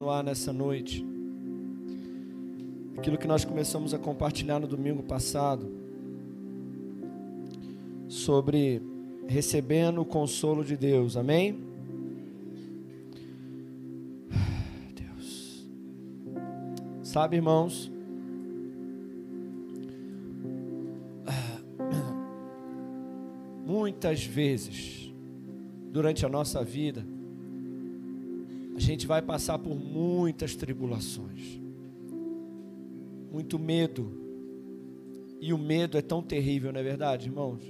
continuar nessa noite. Aquilo que nós começamos a compartilhar no domingo passado sobre recebendo o consolo de Deus. Amém? Deus. Sabe, irmãos, muitas vezes durante a nossa vida a gente vai passar por muitas tribulações, muito medo. E o medo é tão terrível, não é verdade, irmãos?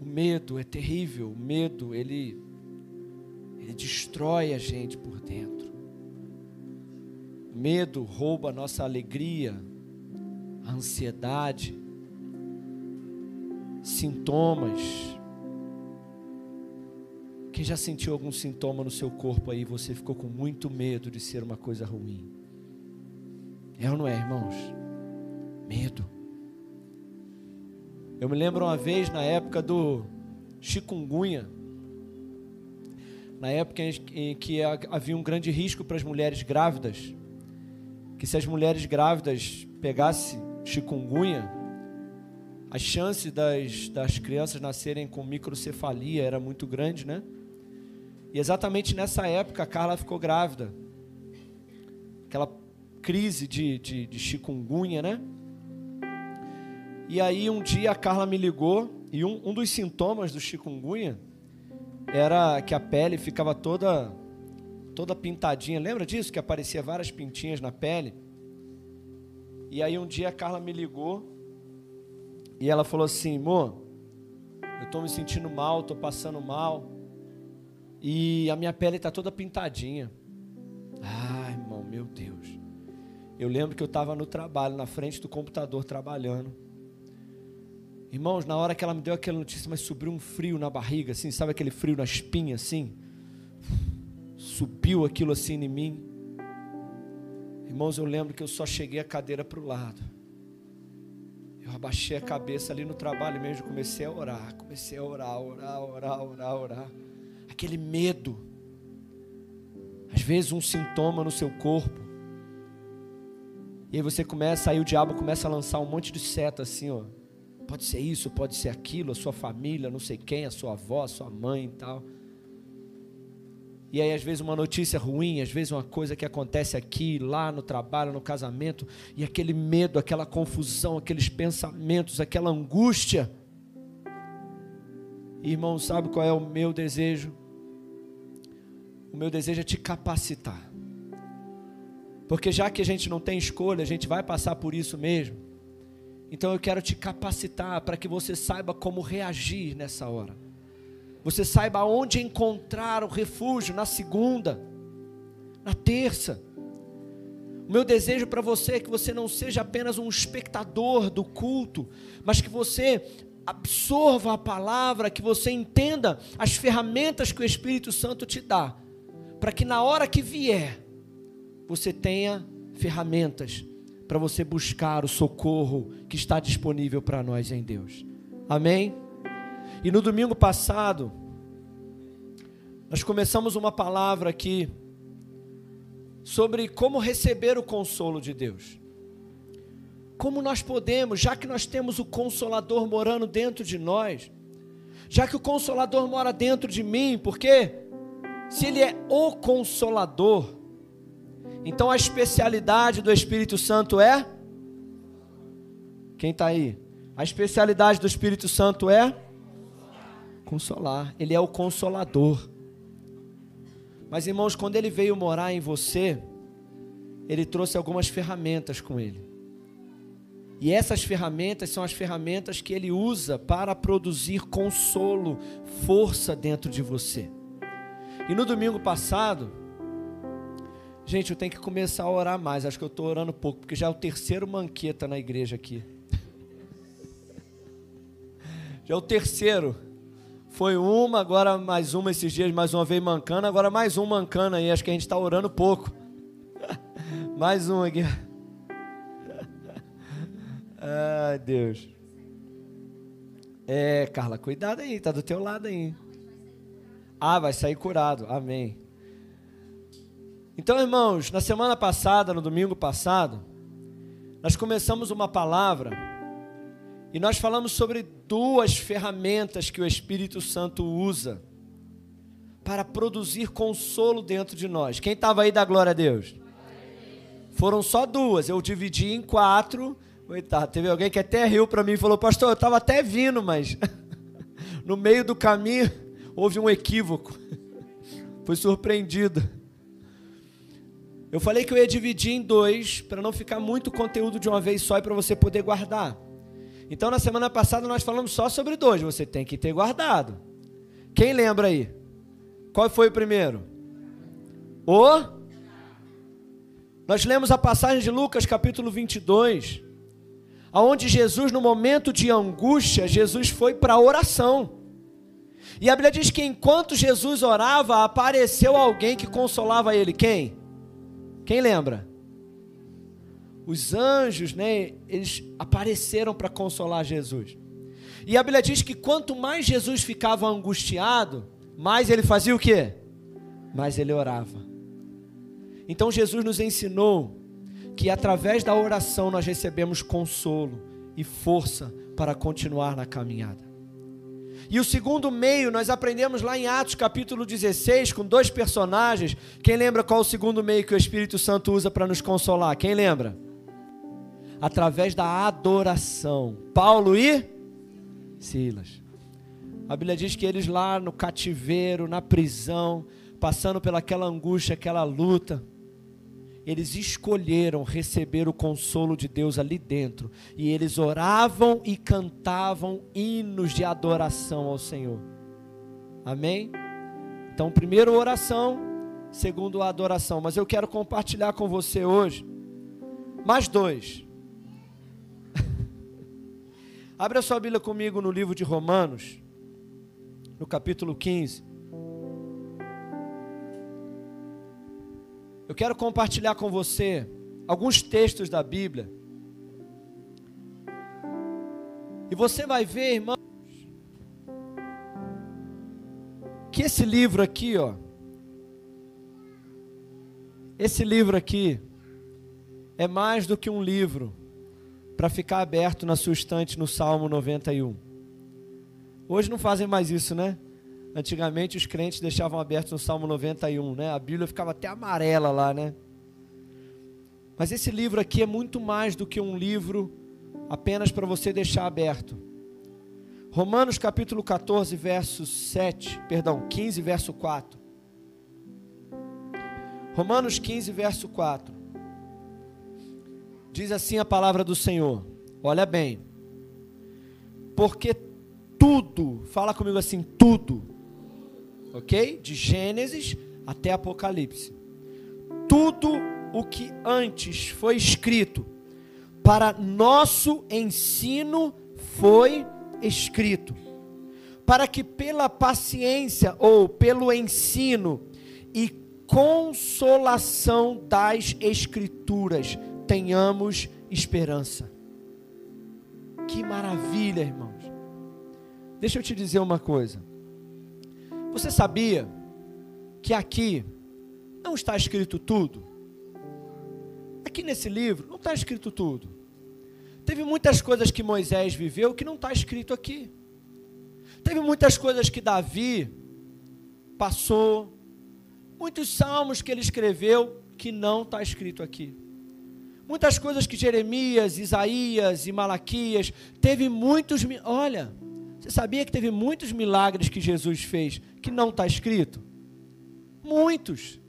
O medo é terrível. O medo, ele, ele destrói a gente por dentro. O medo rouba a nossa alegria, a ansiedade, sintomas quem já sentiu algum sintoma no seu corpo aí, você ficou com muito medo de ser uma coisa ruim? É ou não é, irmãos? Medo. Eu me lembro uma vez na época do chikungunya, na época em que havia um grande risco para as mulheres grávidas, que se as mulheres grávidas pegassem chikungunya, a chance das, das crianças nascerem com microcefalia era muito grande, né? E exatamente nessa época a Carla ficou grávida. Aquela crise de, de, de chikungunya, né? E aí um dia a Carla me ligou e um, um dos sintomas do chikungunya era que a pele ficava toda toda pintadinha. Lembra disso? Que aparecia várias pintinhas na pele. E aí um dia a Carla me ligou e ela falou assim, amor, eu estou me sentindo mal, estou passando mal. E a minha pele está toda pintadinha. Ai, irmão, meu Deus. Eu lembro que eu estava no trabalho, na frente do computador, trabalhando. Irmãos, na hora que ela me deu aquela notícia, mas subiu um frio na barriga, assim, sabe aquele frio na espinha, assim? Subiu aquilo assim em mim. Irmãos, eu lembro que eu só cheguei a cadeira para o lado. Eu abaixei a cabeça ali no trabalho mesmo, comecei a orar, comecei a orar, orar, orar, orar, orar aquele medo. Às vezes um sintoma no seu corpo. E aí você começa, aí o diabo começa a lançar um monte de seta assim, ó. Pode ser isso, pode ser aquilo, a sua família, não sei quem, a sua avó, a sua mãe e tal. E aí, às vezes, uma notícia ruim, às vezes, uma coisa que acontece aqui, lá no trabalho, no casamento, e aquele medo, aquela confusão, aqueles pensamentos, aquela angústia. Irmão, sabe qual é o meu desejo? O meu desejo é te capacitar. Porque já que a gente não tem escolha, a gente vai passar por isso mesmo. Então eu quero te capacitar para que você saiba como reagir nessa hora. Você saiba onde encontrar o refúgio na segunda, na terça. O meu desejo para você é que você não seja apenas um espectador do culto, mas que você absorva a palavra, que você entenda as ferramentas que o Espírito Santo te dá para que na hora que vier, você tenha ferramentas para você buscar o socorro que está disponível para nós em Deus. Amém? E no domingo passado, nós começamos uma palavra aqui sobre como receber o consolo de Deus. Como nós podemos, já que nós temos o Consolador morando dentro de nós, já que o Consolador mora dentro de mim, porque se ele é o consolador, então a especialidade do Espírito Santo é? Quem está aí? A especialidade do Espírito Santo é? Consolar. Ele é o consolador. Mas irmãos, quando ele veio morar em você, ele trouxe algumas ferramentas com ele. E essas ferramentas são as ferramentas que ele usa para produzir consolo, força dentro de você. E no domingo passado, gente, eu tenho que começar a orar mais. Acho que eu estou orando pouco, porque já é o terceiro manqueta na igreja aqui. Já é o terceiro. Foi uma, agora mais uma esses dias, mais uma vez mancando, agora mais um mancando aí. Acho que a gente está orando pouco. mais um aqui. Ai, Deus. É, Carla, cuidado aí, tá do teu lado aí. Ah, vai sair curado. Amém. Então, irmãos, na semana passada, no domingo passado, nós começamos uma palavra e nós falamos sobre duas ferramentas que o Espírito Santo usa para produzir consolo dentro de nós. Quem estava aí da glória a Deus? Foram só duas, eu dividi em quatro. Coitado, teve alguém que até riu para mim e falou: Pastor, eu estava até vindo, mas no meio do caminho houve um equívoco. Fui surpreendido. Eu falei que eu ia dividir em dois para não ficar muito conteúdo de uma vez só e para você poder guardar. Então na semana passada nós falamos só sobre dois, você tem que ter guardado. Quem lembra aí? Qual foi o primeiro? O Nós lemos a passagem de Lucas capítulo 22, aonde Jesus no momento de angústia, Jesus foi para a oração. E a Bíblia diz que enquanto Jesus orava, apareceu alguém que consolava ele. Quem? Quem lembra? Os anjos, né, eles apareceram para consolar Jesus. E a Bíblia diz que quanto mais Jesus ficava angustiado, mais ele fazia o quê? Mais ele orava. Então Jesus nos ensinou que através da oração nós recebemos consolo e força para continuar na caminhada. E o segundo meio nós aprendemos lá em Atos capítulo 16 com dois personagens. Quem lembra qual o segundo meio que o Espírito Santo usa para nos consolar? Quem lembra? Através da adoração. Paulo e Silas. A Bíblia diz que eles lá no cativeiro, na prisão, passando pelaquela angústia, aquela luta, eles escolheram receber o consolo de Deus ali dentro. E eles oravam e cantavam hinos de adoração ao Senhor. Amém? Então, primeiro oração, segundo a adoração. Mas eu quero compartilhar com você hoje mais dois. Abra sua Bíblia comigo no livro de Romanos no capítulo 15. Eu quero compartilhar com você alguns textos da Bíblia. E você vai ver, irmãos, que esse livro aqui, ó, esse livro aqui é mais do que um livro para ficar aberto na sua estante no Salmo 91. Hoje não fazem mais isso, né? Antigamente os crentes deixavam aberto no Salmo 91, né? A Bíblia ficava até amarela lá, né? Mas esse livro aqui é muito mais do que um livro apenas para você deixar aberto. Romanos capítulo 14, verso 7, perdão, 15, verso 4. Romanos 15, verso 4. Diz assim a palavra do Senhor. Olha bem. Porque tudo, fala comigo assim, tudo, ok? De Gênesis até Apocalipse. Tudo o que antes foi escrito para nosso ensino foi escrito, para que pela paciência ou pelo ensino e consolação das Escrituras tenhamos esperança. Que maravilha, irmãos. Deixa eu te dizer uma coisa. Você sabia que aqui não está escrito tudo? Aqui nesse livro não está escrito tudo. Teve muitas coisas que Moisés viveu que não está escrito aqui. Teve muitas coisas que Davi passou, muitos salmos que ele escreveu que não está escrito aqui. Muitas coisas que Jeremias, Isaías e Malaquias teve muitos. Olha, você sabia que teve muitos milagres que Jesus fez que não está escrito? Muitos.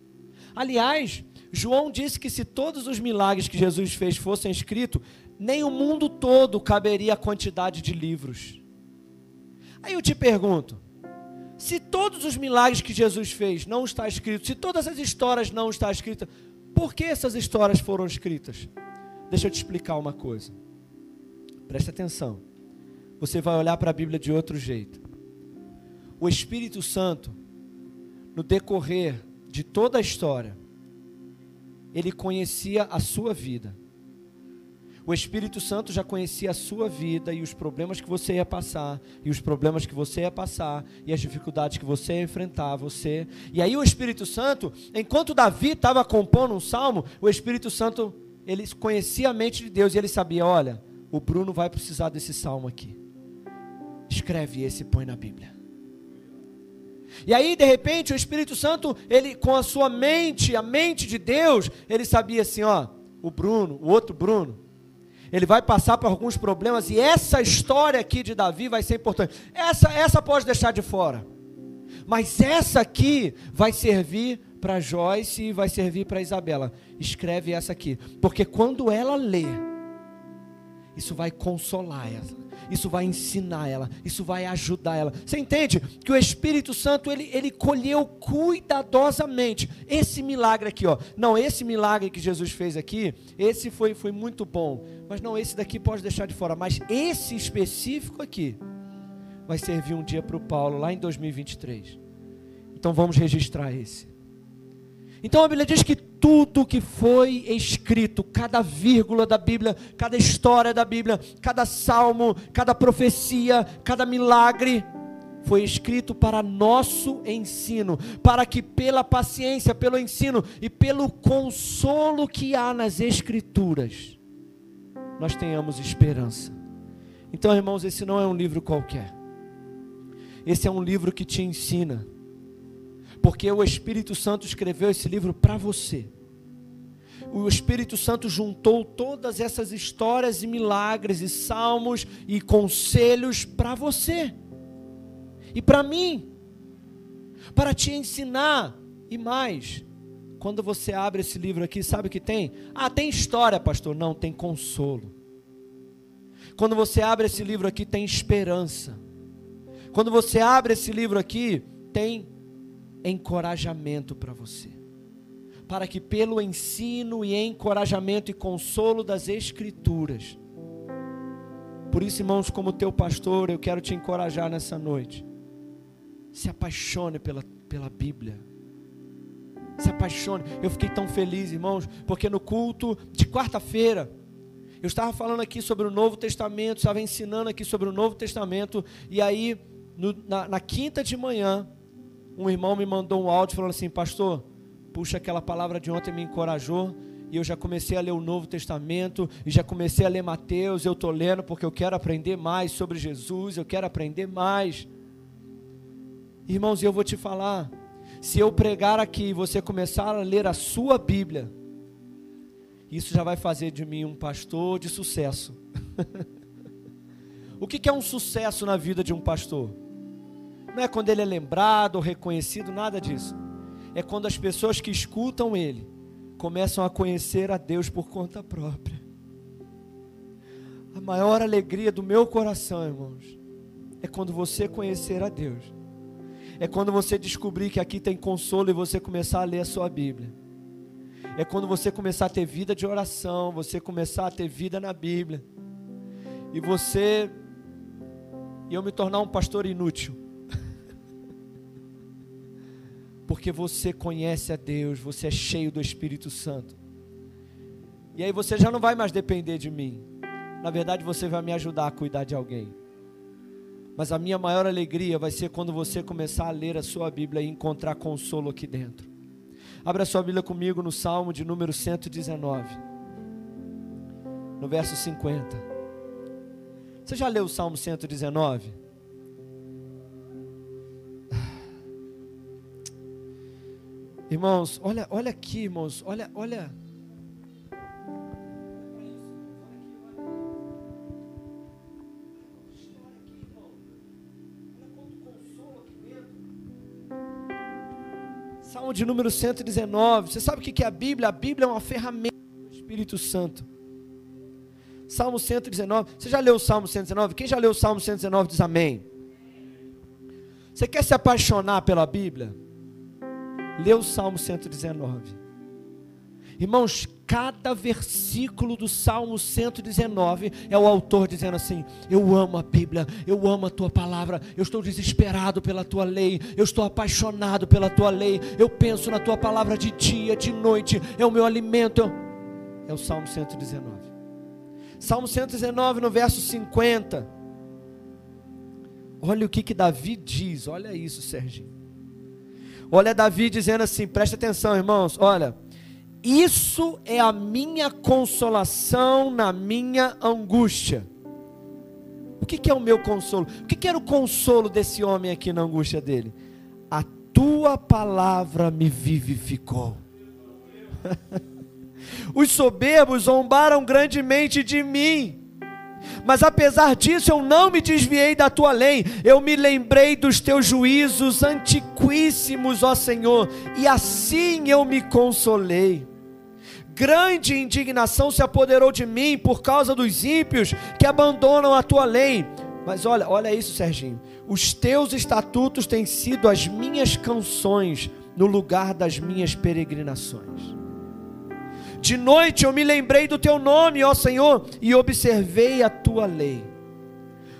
Aliás, João disse que se todos os milagres que Jesus fez fossem escritos, nem o mundo todo caberia a quantidade de livros. Aí eu te pergunto: se todos os milagres que Jesus fez não está escrito, se todas as histórias não estão escritas, por que essas histórias foram escritas? Deixa eu te explicar uma coisa. Preste atenção você vai olhar para a Bíblia de outro jeito. O Espírito Santo, no decorrer de toda a história, ele conhecia a sua vida. O Espírito Santo já conhecia a sua vida e os problemas que você ia passar, e os problemas que você ia passar, e as dificuldades que você ia enfrentar, você. E aí o Espírito Santo, enquanto Davi estava compondo um salmo, o Espírito Santo, ele conhecia a mente de Deus e ele sabia, olha, o Bruno vai precisar desse salmo aqui. Escreve esse e põe na Bíblia. E aí, de repente, o Espírito Santo, ele com a sua mente, a mente de Deus, ele sabia assim, ó, o Bruno, o outro Bruno, ele vai passar por alguns problemas e essa história aqui de Davi vai ser importante. Essa, essa pode deixar de fora. Mas essa aqui vai servir para Joyce e vai servir para Isabela. Escreve essa aqui, porque quando ela lê, isso vai consolar ela isso vai ensinar ela, isso vai ajudar ela. Você entende que o Espírito Santo ele, ele colheu cuidadosamente esse milagre aqui, ó. Não, esse milagre que Jesus fez aqui, esse foi, foi muito bom, mas não, esse daqui pode deixar de fora, mas esse específico aqui vai servir um dia para o Paulo lá em 2023. Então vamos registrar esse. Então a Bíblia diz que tudo que foi escrito, cada vírgula da Bíblia, cada história da Bíblia, cada salmo, cada profecia, cada milagre, foi escrito para nosso ensino, para que pela paciência, pelo ensino e pelo consolo que há nas Escrituras, nós tenhamos esperança. Então, irmãos, esse não é um livro qualquer, esse é um livro que te ensina porque o Espírito Santo escreveu esse livro para você. O Espírito Santo juntou todas essas histórias e milagres e salmos e conselhos para você e para mim, para te ensinar e mais. Quando você abre esse livro aqui, sabe o que tem? Ah, tem história, pastor. Não, tem consolo. Quando você abre esse livro aqui, tem esperança. Quando você abre esse livro aqui, tem encorajamento para você. Para que pelo ensino e encorajamento e consolo das Escrituras, por isso, irmãos, como teu pastor, eu quero te encorajar nessa noite. Se apaixone pela, pela Bíblia. Se apaixone. Eu fiquei tão feliz, irmãos, porque no culto de quarta-feira, eu estava falando aqui sobre o Novo Testamento, estava ensinando aqui sobre o Novo Testamento, e aí, no, na, na quinta de manhã, um irmão me mandou um áudio falando assim: Pastor, puxa, aquela palavra de ontem me encorajou. E eu já comecei a ler o Novo Testamento, e já comecei a ler Mateus. Eu estou lendo porque eu quero aprender mais sobre Jesus, eu quero aprender mais. Irmãos, eu vou te falar: se eu pregar aqui e você começar a ler a sua Bíblia, isso já vai fazer de mim um pastor de sucesso. o que é um sucesso na vida de um pastor? Não é quando ele é lembrado ou reconhecido, nada disso. É quando as pessoas que escutam ele começam a conhecer a Deus por conta própria. A maior alegria do meu coração, irmãos, é quando você conhecer a Deus. É quando você descobrir que aqui tem consolo e você começar a ler a sua Bíblia. É quando você começar a ter vida de oração, você começar a ter vida na Bíblia. E você e eu me tornar um pastor inútil porque você conhece a Deus, você é cheio do Espírito Santo. E aí você já não vai mais depender de mim. Na verdade, você vai me ajudar a cuidar de alguém. Mas a minha maior alegria vai ser quando você começar a ler a sua Bíblia e encontrar consolo aqui dentro. Abra sua Bíblia comigo no Salmo de número 119, no verso 50. Você já leu o Salmo 119? Irmãos, olha, olha aqui, irmãos, olha, olha. Salmo de número 119. Você sabe o que é a Bíblia? A Bíblia é uma ferramenta do Espírito Santo. Salmo 119. Você já leu o Salmo 119? Quem já leu o Salmo 119 diz amém. Você quer se apaixonar pela Bíblia? Lê o Salmo 119. Irmãos, cada versículo do Salmo 119 é o autor dizendo assim: Eu amo a Bíblia, eu amo a tua palavra, eu estou desesperado pela tua lei, eu estou apaixonado pela tua lei, eu penso na tua palavra de dia, de noite, é o meu alimento. É o Salmo 119. Salmo 119, no verso 50. Olha o que, que Davi diz, olha isso, Serginho. Olha Davi dizendo assim, presta atenção, irmãos, olha. Isso é a minha consolação na minha angústia. O que, que é o meu consolo? O que, que era o consolo desse homem aqui na angústia dele? A tua palavra me vivificou. Os soberbos zombaram grandemente de mim. Mas apesar disso, eu não me desviei da tua lei, eu me lembrei dos teus juízos antiquíssimos, ó Senhor, e assim eu me consolei. Grande indignação se apoderou de mim por causa dos ímpios que abandonam a tua lei. Mas olha, olha isso, Serginho. Os teus estatutos têm sido as minhas canções no lugar das minhas peregrinações. De noite eu me lembrei do teu nome, ó Senhor, e observei a tua lei.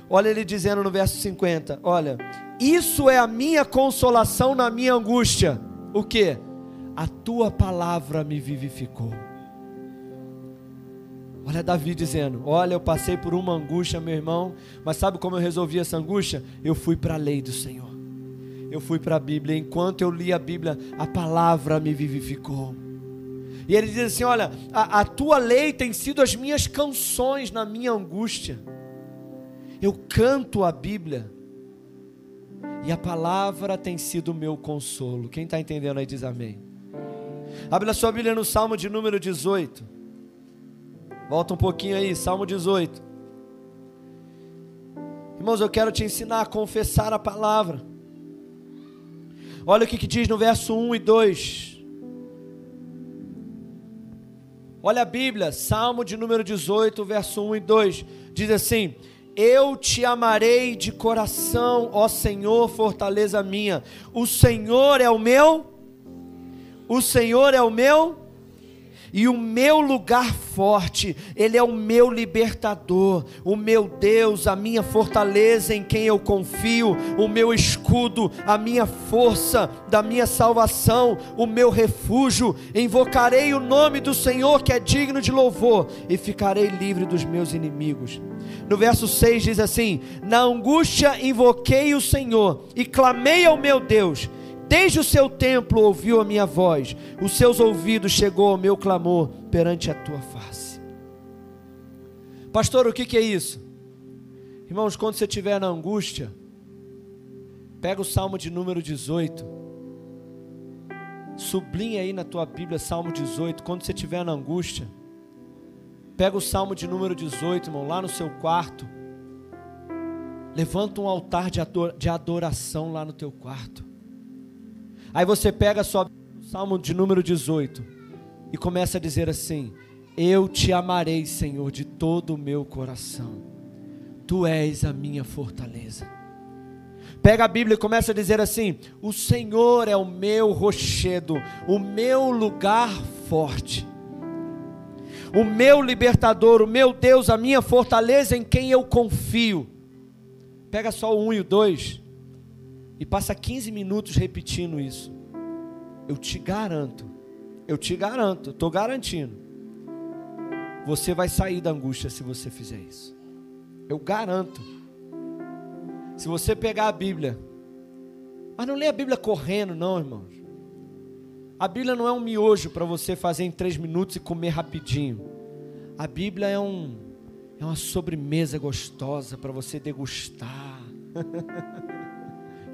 Olha ele dizendo no verso 50: Olha, isso é a minha consolação na minha angústia. O que? A tua palavra me vivificou. Olha Davi dizendo: Olha, eu passei por uma angústia, meu irmão, mas sabe como eu resolvi essa angústia? Eu fui para a lei do Senhor. Eu fui para a Bíblia. Enquanto eu li a Bíblia, a palavra me vivificou. E ele diz assim: Olha, a, a tua lei tem sido as minhas canções na minha angústia. Eu canto a Bíblia. E a palavra tem sido o meu consolo. Quem está entendendo aí diz amém. Abre a sua Bíblia no Salmo de número 18. Volta um pouquinho aí, Salmo 18. Irmãos, eu quero te ensinar a confessar a palavra. Olha o que, que diz no verso 1 e 2. Olha a Bíblia, Salmo de número 18, verso 1 e 2. Diz assim: Eu te amarei de coração, ó Senhor, fortaleza minha. O Senhor é o meu, o Senhor é o meu e o meu lugar forte, Ele é o meu libertador, o meu Deus, a minha fortaleza em quem eu confio, o meu escudo, a minha força da minha salvação, o meu refúgio. Invocarei o nome do Senhor que é digno de louvor e ficarei livre dos meus inimigos. No verso 6 diz assim: Na angústia invoquei o Senhor e clamei ao meu Deus Desde o seu templo ouviu a minha voz, os seus ouvidos chegou ao meu clamor perante a tua face. Pastor, o que, que é isso? Irmãos, quando você estiver na angústia, pega o Salmo de número 18, sublinha aí na tua Bíblia Salmo 18, quando você estiver na angústia, pega o Salmo de número 18, irmão, lá no seu quarto, levanta um altar de adoração lá no teu quarto. Aí você pega só o Salmo de número 18 e começa a dizer assim: Eu te amarei, Senhor, de todo o meu coração. Tu és a minha fortaleza. Pega a Bíblia e começa a dizer assim: O Senhor é o meu rochedo, o meu lugar forte. O meu libertador, o meu Deus, a minha fortaleza em quem eu confio. Pega só o 1 e o 2 e passa 15 minutos repetindo isso, eu te garanto, eu te garanto, estou garantindo, você vai sair da angústia se você fizer isso. Eu garanto. Se você pegar a Bíblia, mas não lê a Bíblia correndo, não, irmãos. A Bíblia não é um miojo para você fazer em três minutos e comer rapidinho. A Bíblia é um é uma sobremesa gostosa para você degustar.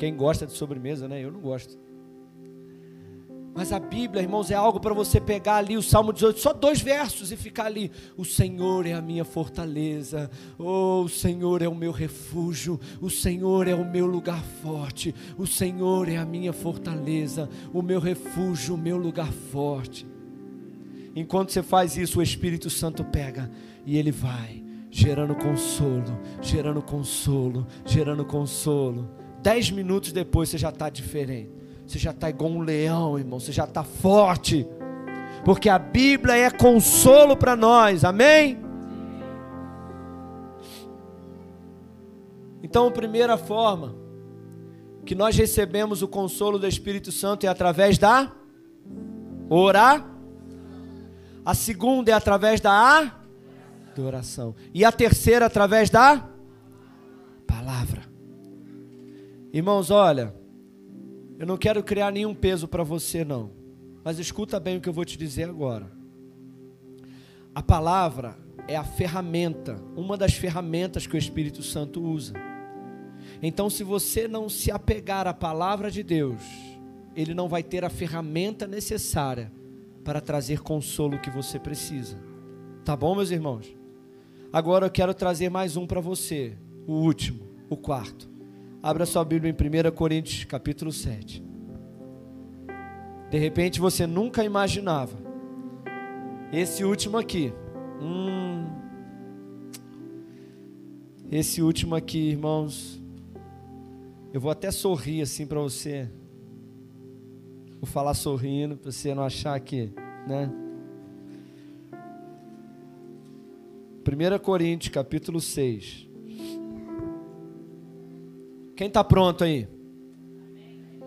Quem gosta de sobremesa, né? Eu não gosto. Mas a Bíblia, irmãos, é algo para você pegar ali o Salmo 18, só dois versos e ficar ali. O Senhor é a minha fortaleza, oh, o Senhor é o meu refúgio, o Senhor é o meu lugar forte, o Senhor é a minha fortaleza, o meu refúgio, o meu lugar forte. Enquanto você faz isso, o Espírito Santo pega e ele vai gerando consolo, gerando consolo, gerando consolo. Dez minutos depois você já está diferente. Você já está igual um leão, irmão. Você já está forte. Porque a Bíblia é consolo para nós. Amém? Então, a primeira forma que nós recebemos o consolo do Espírito Santo é através da orar. A segunda é através da Da oração. E a terceira através da palavra. Irmãos, olha, eu não quero criar nenhum peso para você não. Mas escuta bem o que eu vou te dizer agora. A palavra é a ferramenta, uma das ferramentas que o Espírito Santo usa. Então, se você não se apegar à palavra de Deus, ele não vai ter a ferramenta necessária para trazer consolo que você precisa. Tá bom, meus irmãos? Agora eu quero trazer mais um para você, o último, o quarto. Abra sua Bíblia em 1 Coríntios, capítulo 7. De repente você nunca imaginava. Esse último aqui. Hum, esse último aqui, irmãos. Eu vou até sorrir assim para você. Vou falar sorrindo, para você não achar que, né? 1 Coríntios, capítulo 6. Quem está pronto aí?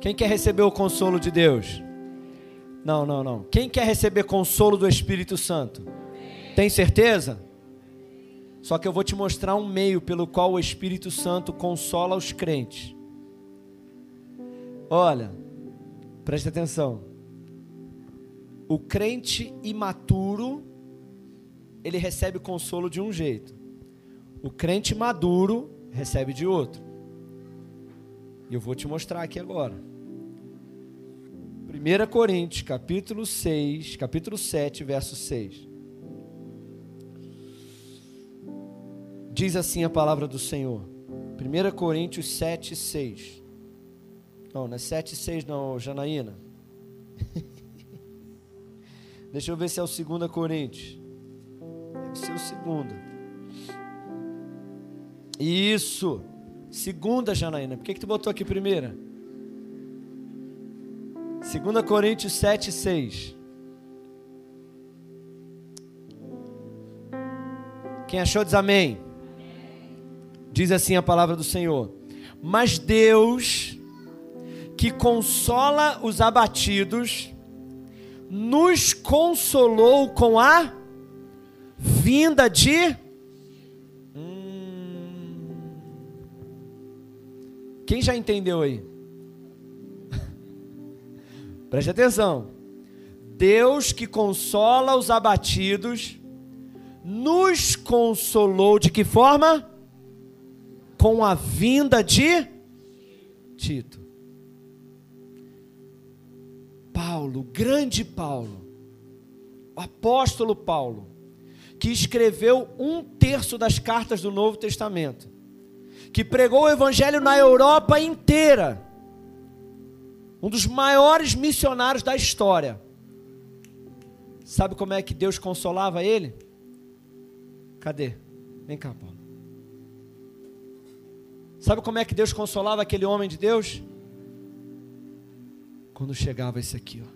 Quem quer receber o consolo de Deus? Não, não, não. Quem quer receber consolo do Espírito Santo? Tem certeza? Só que eu vou te mostrar um meio pelo qual o Espírito Santo consola os crentes. Olha, Preste atenção. O crente imaturo, ele recebe consolo de um jeito. O crente maduro recebe de outro. E eu vou te mostrar aqui agora. 1 Coríntios, capítulo 6, capítulo 7, verso 6. Diz assim a palavra do Senhor. 1 Coríntios 7, 6. Não, não é 7 e 6 não, Janaína. Deixa eu ver se é o 2 Coríntios. Deve ser o segundo. Isso. Segunda, Janaína. Por que, que tu botou aqui primeira? 2 Coríntios 7, 6. Quem achou diz amém. Diz assim a palavra do Senhor. Mas Deus que consola os abatidos, nos consolou com a vinda de. Quem já entendeu aí? Preste atenção. Deus que consola os abatidos, nos consolou de que forma? Com a vinda de Tito. Paulo, grande Paulo, o apóstolo Paulo, que escreveu um terço das cartas do Novo Testamento, que pregou o Evangelho na Europa inteira, um dos maiores missionários da história. Sabe como é que Deus consolava ele? Cadê? Vem cá, Paulo. Sabe como é que Deus consolava aquele homem de Deus? quando chegava esse aqui, ó.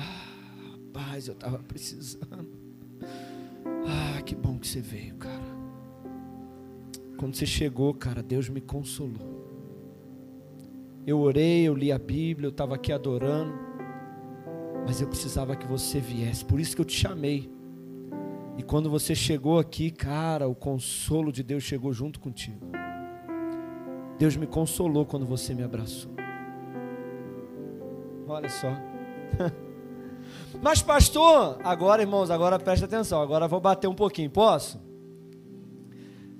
Ah, rapaz, eu estava precisando. Ah, que bom que você veio, cara. Quando você chegou, cara, Deus me consolou. Eu orei, eu li a Bíblia, eu estava aqui adorando, mas eu precisava que você viesse, por isso que eu te chamei. E quando você chegou aqui, cara, o consolo de Deus chegou junto contigo. Deus me consolou quando você me abraçou. Olha só. Mas, pastor, agora, irmãos, agora presta atenção. Agora vou bater um pouquinho, posso?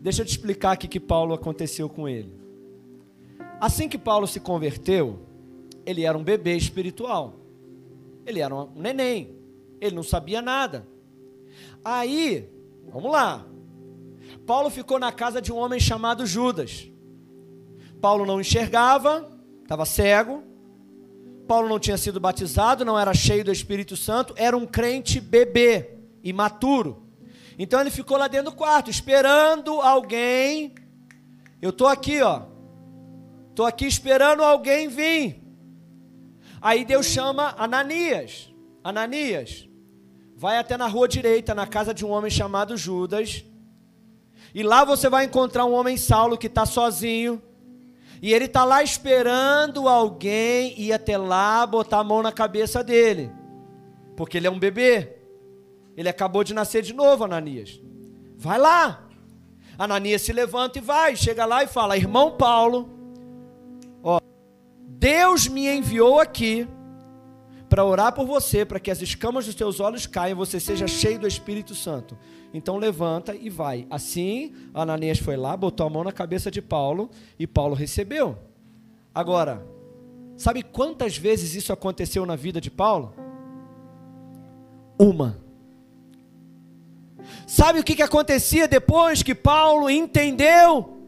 Deixa eu te explicar aqui que Paulo aconteceu com ele. Assim que Paulo se converteu, ele era um bebê espiritual. Ele era um neném. Ele não sabia nada. Aí, vamos lá. Paulo ficou na casa de um homem chamado Judas. Paulo não enxergava, estava cego. Paulo não tinha sido batizado, não era cheio do Espírito Santo, era um crente bebê, imaturo. Então ele ficou lá dentro do quarto, esperando alguém. Eu estou aqui, ó. Estou aqui esperando alguém vir. Aí Deus chama Ananias. Ananias, vai até na rua direita, na casa de um homem chamado Judas. E lá você vai encontrar um homem Saulo que está sozinho. E ele está lá esperando alguém ir até lá botar a mão na cabeça dele. Porque ele é um bebê. Ele acabou de nascer de novo, Ananias. vai lá. Ananias se levanta e vai, chega lá e fala: Irmão Paulo, ó, Deus me enviou aqui para orar por você, para que as escamas dos teus olhos caiam e você seja cheio do Espírito Santo. Então levanta e vai. Assim, Ananias foi lá, botou a mão na cabeça de Paulo e Paulo recebeu. Agora, sabe quantas vezes isso aconteceu na vida de Paulo? Uma. Sabe o que, que acontecia depois que Paulo entendeu?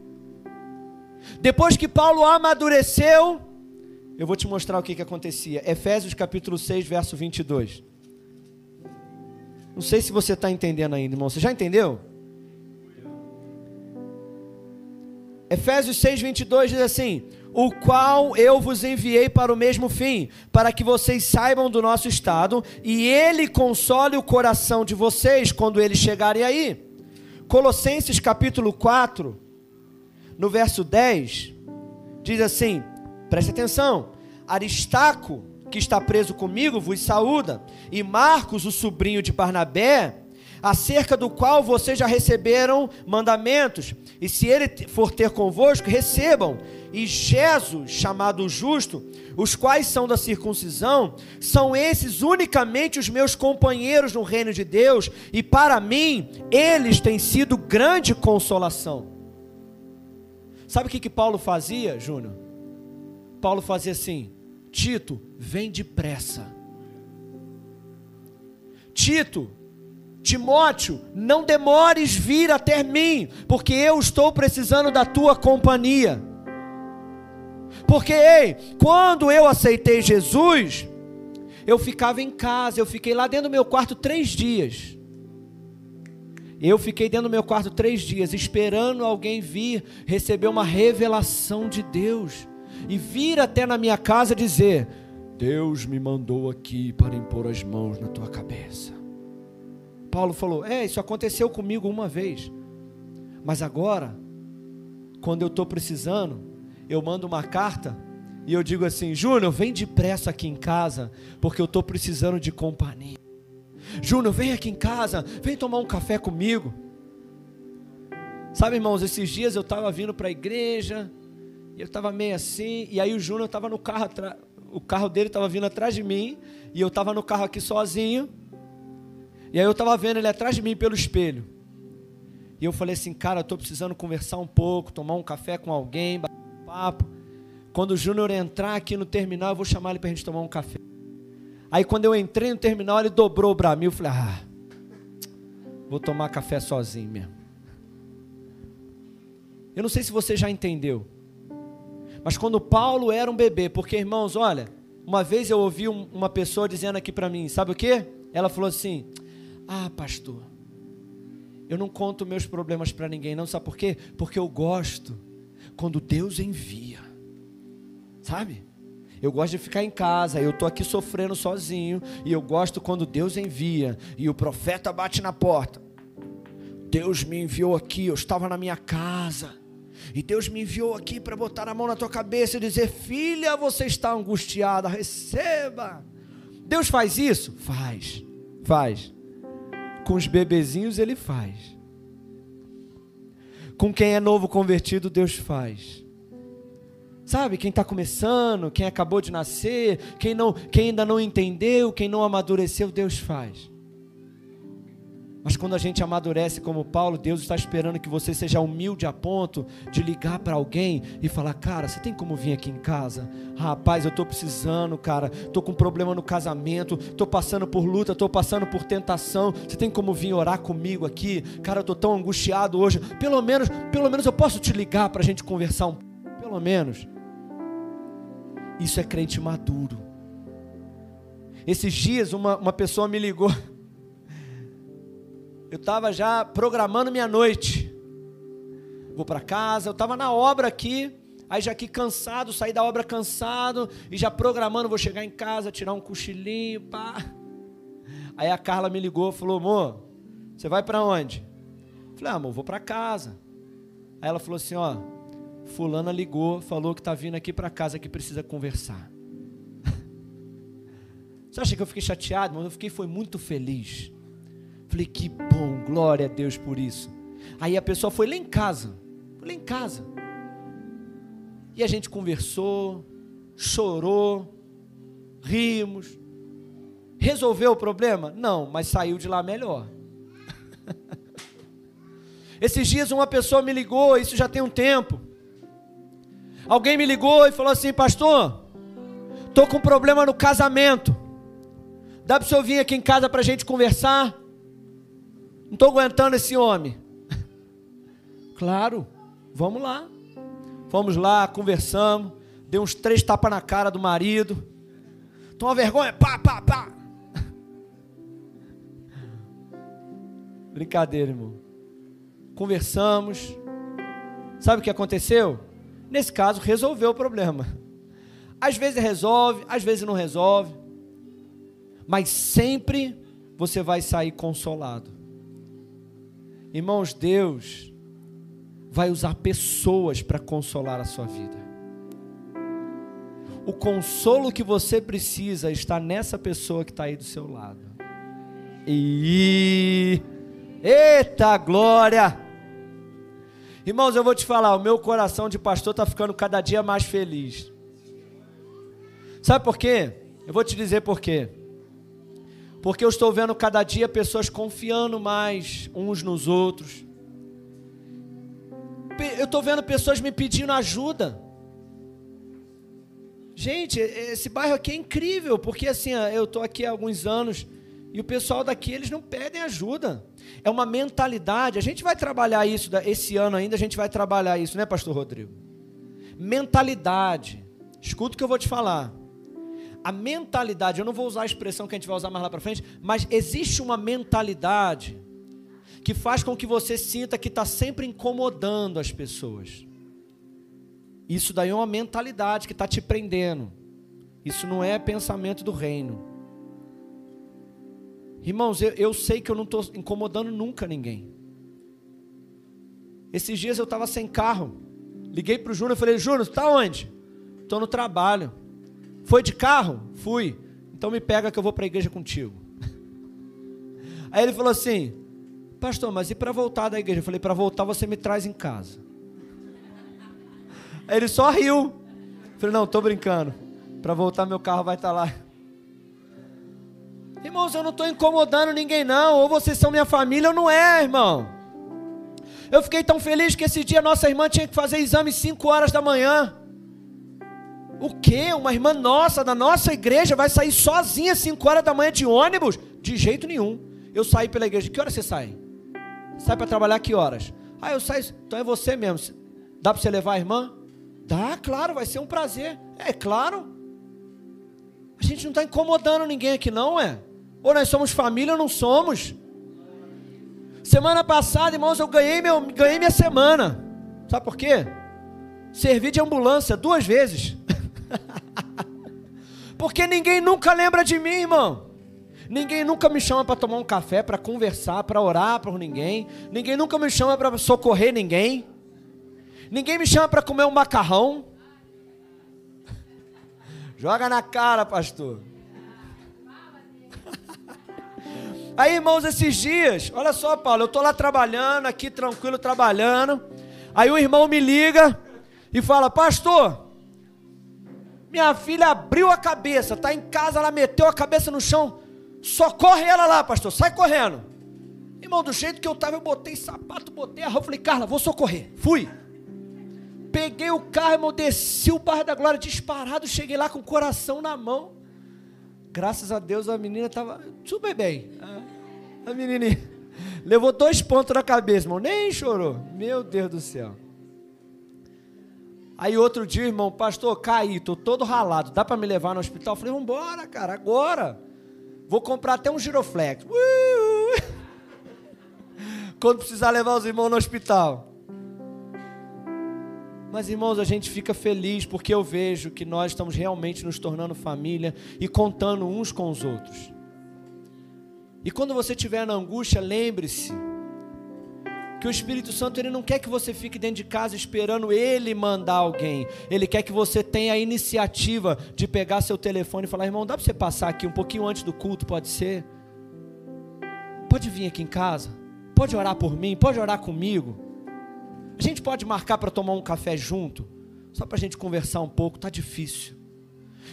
Depois que Paulo amadureceu, eu vou te mostrar o que, que acontecia. Efésios capítulo 6, verso 22. Não sei se você está entendendo ainda, irmão. Você já entendeu? Efésios 6, 22 diz assim: O qual eu vos enviei para o mesmo fim, para que vocês saibam do nosso estado, e ele console o coração de vocês quando eles chegarem aí. Colossenses capítulo 4, no verso 10, diz assim: Preste atenção. Aristarco, que está preso comigo, vos saúda, e Marcos, o sobrinho de Barnabé, acerca do qual vocês já receberam mandamentos, e se ele for ter convosco, recebam. E Jesus, chamado justo, os quais são da circuncisão, são esses unicamente os meus companheiros no reino de Deus, e para mim, eles têm sido grande consolação. Sabe o que, que Paulo fazia, Júnior? Paulo fazia assim: Tito, vem depressa. Tito, Timóteo, não demores vir até mim, porque eu estou precisando da tua companhia. Porque, ei, quando eu aceitei Jesus, eu ficava em casa, eu fiquei lá dentro do meu quarto três dias. Eu fiquei dentro do meu quarto três dias, esperando alguém vir receber uma revelação de Deus e vir até na minha casa dizer: Deus me mandou aqui para impor as mãos na tua cabeça. Paulo falou: É, isso aconteceu comigo uma vez, mas agora, quando eu estou precisando, eu mando uma carta e eu digo assim: Júnior, vem depressa aqui em casa, porque eu estou precisando de companhia. Júnior, vem aqui em casa, vem tomar um café comigo. Sabe, irmãos, esses dias eu estava vindo para a igreja, e eu estava meio assim, e aí o Júnior estava no carro o carro dele estava vindo atrás de mim, e eu estava no carro aqui sozinho, e aí eu estava vendo ele atrás de mim pelo espelho. E eu falei assim, cara, eu estou precisando conversar um pouco, tomar um café com alguém, bater um papo. Quando o Júnior entrar aqui no terminal, eu vou chamar ele para a gente tomar um café. Aí quando eu entrei no terminal, ele dobrou o bramil. Eu falei, ah, vou tomar café sozinho mesmo. Eu não sei se você já entendeu. Mas quando Paulo era um bebê, porque irmãos, olha, uma vez eu ouvi uma pessoa dizendo aqui para mim, sabe o que? Ela falou assim: Ah, pastor, eu não conto meus problemas para ninguém, não, sabe por quê? Porque eu gosto quando Deus envia, sabe? Eu gosto de ficar em casa, eu estou aqui sofrendo sozinho, e eu gosto quando Deus envia, e o profeta bate na porta. Deus me enviou aqui, eu estava na minha casa, e Deus me enviou aqui para botar a mão na tua cabeça e dizer: Filha, você está angustiada, receba. Deus faz isso? Faz, faz. Com os bebezinhos ele faz. Com quem é novo convertido, Deus faz. Sabe, quem está começando, quem acabou de nascer, quem, não, quem ainda não entendeu, quem não amadureceu, Deus faz. Mas quando a gente amadurece como Paulo, Deus está esperando que você seja humilde a ponto de ligar para alguém e falar: Cara, você tem como vir aqui em casa? Rapaz, eu estou precisando, cara. Estou com problema no casamento. Estou passando por luta, estou passando por tentação. Você tem como vir orar comigo aqui? Cara, eu estou tão angustiado hoje. Pelo menos, pelo menos eu posso te ligar para a gente conversar um Pelo menos. Isso é crente maduro. Esses dias, uma, uma pessoa me ligou eu estava já programando minha noite. Vou para casa, eu estava na obra aqui, aí já aqui cansado, saí da obra cansado e já programando, vou chegar em casa, tirar um cochilinho, pá. Aí a Carla me ligou, falou: "Amor, você vai para onde?" falei: "Ah, amor, vou para casa." Aí ela falou assim, ó, fulana ligou, falou que tá vindo aqui para casa que precisa conversar. Você acha que eu fiquei chateado? Mas eu fiquei foi muito feliz. Falei, que bom, glória a Deus por isso. Aí a pessoa foi lá em casa, foi lá em casa. E a gente conversou, chorou, rimos. Resolveu o problema? Não, mas saiu de lá melhor. Esses dias uma pessoa me ligou, isso já tem um tempo. Alguém me ligou e falou assim: Pastor, estou com um problema no casamento. Dá para o senhor vir aqui em casa para a gente conversar? Não estou aguentando esse homem. claro, vamos lá. Fomos lá, conversamos. Deu uns três tapas na cara do marido. Toma vergonha, pá, pá, pá. Brincadeira, irmão. Conversamos. Sabe o que aconteceu? Nesse caso, resolveu o problema. Às vezes resolve, às vezes não resolve. Mas sempre você vai sair consolado. Irmãos, Deus vai usar pessoas para consolar a sua vida. O consolo que você precisa está nessa pessoa que está aí do seu lado. E eita glória! Irmãos, eu vou te falar, o meu coração de pastor está ficando cada dia mais feliz. Sabe por quê? Eu vou te dizer por quê. Porque eu estou vendo cada dia pessoas confiando mais uns nos outros. Eu estou vendo pessoas me pedindo ajuda. Gente, esse bairro aqui é incrível, porque assim, eu estou aqui há alguns anos e o pessoal daqui, eles não pedem ajuda. É uma mentalidade. A gente vai trabalhar isso, esse ano ainda a gente vai trabalhar isso, né, Pastor Rodrigo? Mentalidade. Escuta o que eu vou te falar. A mentalidade, eu não vou usar a expressão que a gente vai usar mais lá para frente, mas existe uma mentalidade que faz com que você sinta que está sempre incomodando as pessoas. Isso daí é uma mentalidade que está te prendendo. Isso não é pensamento do reino. Irmãos, eu, eu sei que eu não estou incomodando nunca ninguém. Esses dias eu estava sem carro. Liguei para o Júnior e falei: Júnior, está onde? Estou no trabalho. Foi de carro? Fui. Então me pega que eu vou para a igreja contigo. Aí ele falou assim: Pastor, mas e para voltar da igreja? Eu falei: Para voltar você me traz em casa. Aí ele só riu. falei, não, estou brincando. Para voltar meu carro vai estar tá lá. Irmãos, eu não estou incomodando ninguém não. Ou vocês são minha família ou não é, irmão. Eu fiquei tão feliz que esse dia nossa irmã tinha que fazer exame 5 horas da manhã. O quê? Uma irmã nossa, da nossa igreja, vai sair sozinha 5 horas da manhã de ônibus? De jeito nenhum. Eu saí pela igreja. Que horas você sai? Sai para trabalhar que horas? Ah, eu saio. Então é você mesmo. Dá para você levar a irmã? Dá, claro, vai ser um prazer. É claro. A gente não está incomodando ninguém aqui, não, é? Ou nós somos família ou não somos? Semana passada, irmãos, eu ganhei, meu, ganhei minha semana. Sabe por quê? Servi de ambulância duas vezes. Porque ninguém nunca lembra de mim, irmão. Ninguém nunca me chama para tomar um café, para conversar, para orar por ninguém. Ninguém nunca me chama para socorrer ninguém. Ninguém me chama para comer um macarrão. Joga na cara, pastor. Aí, irmãos, esses dias, olha só, Paulo, eu estou lá trabalhando, aqui tranquilo, trabalhando. Aí o irmão me liga e fala: Pastor, minha filha abriu a cabeça, está em casa, ela meteu a cabeça no chão. Socorre ela lá, pastor, sai correndo. Irmão, do jeito que eu estava, eu botei sapato, botei a roupa, falei, Carla, vou socorrer. Fui. Peguei o carro, irmão, desci o bairro da Glória disparado, cheguei lá com o coração na mão. Graças a Deus a menina estava super bem. A menininha levou dois pontos na cabeça, irmão, nem chorou. Meu Deus do céu. Aí outro dia, irmão, pastor, caí, tô todo ralado, dá para me levar no hospital? Eu falei, vambora, cara, agora. Vou comprar até um giroflex. Quando precisar levar os irmãos no hospital. Mas, irmãos, a gente fica feliz porque eu vejo que nós estamos realmente nos tornando família e contando uns com os outros. E quando você estiver na angústia, lembre-se que o Espírito Santo ele não quer que você fique dentro de casa esperando ele mandar alguém. Ele quer que você tenha a iniciativa de pegar seu telefone e falar: "Irmão, dá para você passar aqui um pouquinho antes do culto, pode ser? Pode vir aqui em casa? pode orar por mim, pode orar comigo. A gente pode marcar para tomar um café junto, só para a gente conversar um pouco, tá difícil.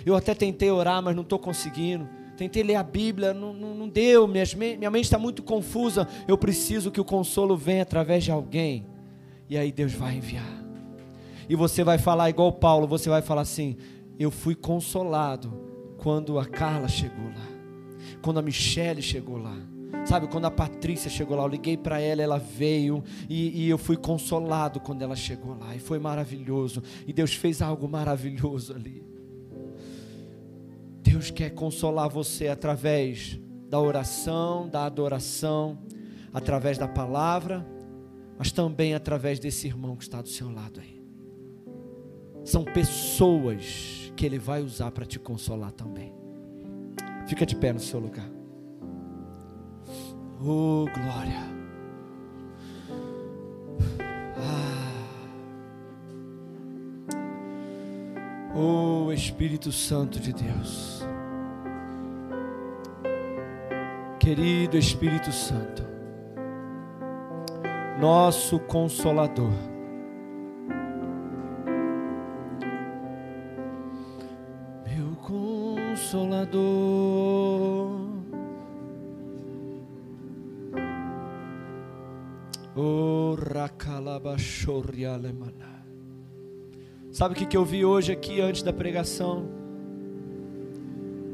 Eu até tentei orar, mas não estou conseguindo. Tentei ler a Bíblia, não, não, não deu, minha, mente está muito confusa. Eu preciso que o consolo venha através de alguém. E aí Deus vai enviar. E você vai falar igual Paulo, você vai falar assim: Eu fui consolado quando a Carla chegou lá, quando a Michelle chegou lá. Sabe, quando a Patrícia chegou lá, eu liguei para ela, ela veio e, e, eu fui consolado quando ela chegou lá, e foi maravilhoso. E Deus fez algo maravilhoso ali. Deus quer consolar você através da oração, da adoração, através da palavra, mas também através desse irmão que está do seu lado aí. São pessoas que ele vai usar para te consolar também. Fica de pé no seu lugar. Oh, glória. Ah. Oh, Espírito Santo de Deus. Querido Espírito Santo, nosso consolador. Meu consolador. Oh, Sabe o que eu vi hoje aqui antes da pregação?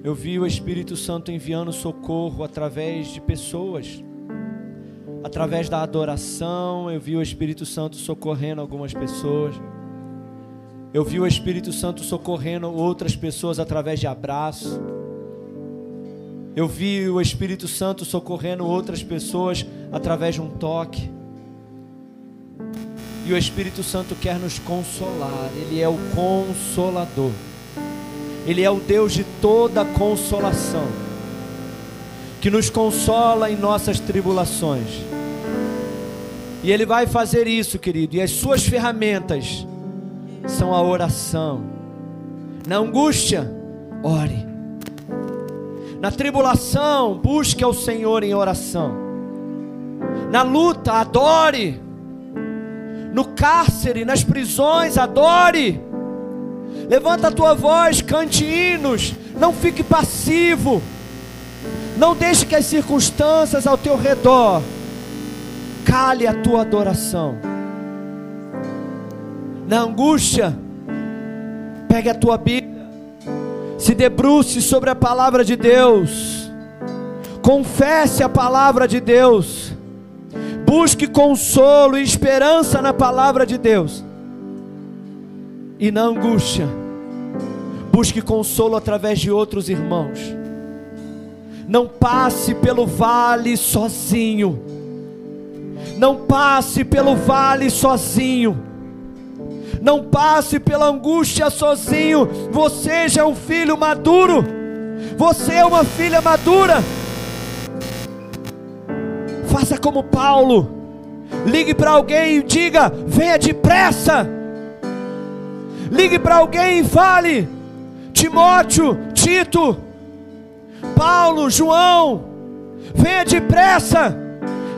Eu vi o Espírito Santo enviando socorro através de pessoas, através da adoração. Eu vi o Espírito Santo socorrendo algumas pessoas. Eu vi o Espírito Santo socorrendo outras pessoas através de abraço. Eu vi o Espírito Santo socorrendo outras pessoas através de um toque. E o Espírito Santo quer nos consolar, Ele é o consolador, Ele é o Deus de toda consolação, que nos consola em nossas tribulações. E Ele vai fazer isso, querido, e as suas ferramentas são a oração. Na angústia, ore. Na tribulação, busque ao Senhor em oração. Na luta, adore no cárcere, nas prisões, adore. Levanta a tua voz, cante hinos, não fique passivo. Não deixe que as circunstâncias ao teu redor cale a tua adoração. Na angústia, pegue a tua Bíblia, se debruce sobre a palavra de Deus, confesse a palavra de Deus Busque consolo e esperança na palavra de Deus. E na angústia, busque consolo através de outros irmãos. Não passe pelo vale sozinho. Não passe pelo vale sozinho. Não passe pela angústia sozinho. Você já é um filho maduro. Você é uma filha madura. Faça como Paulo. Ligue para alguém e diga: venha depressa. Ligue para alguém e fale: Timóteo, Tito, Paulo, João, venha depressa.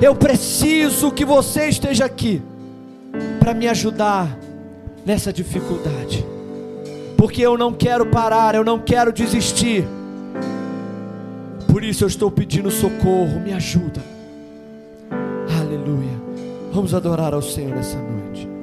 Eu preciso que você esteja aqui para me ajudar nessa dificuldade, porque eu não quero parar, eu não quero desistir. Por isso eu estou pedindo socorro, me ajuda. Aleluia. Vamos adorar ao Senhor nessa noite.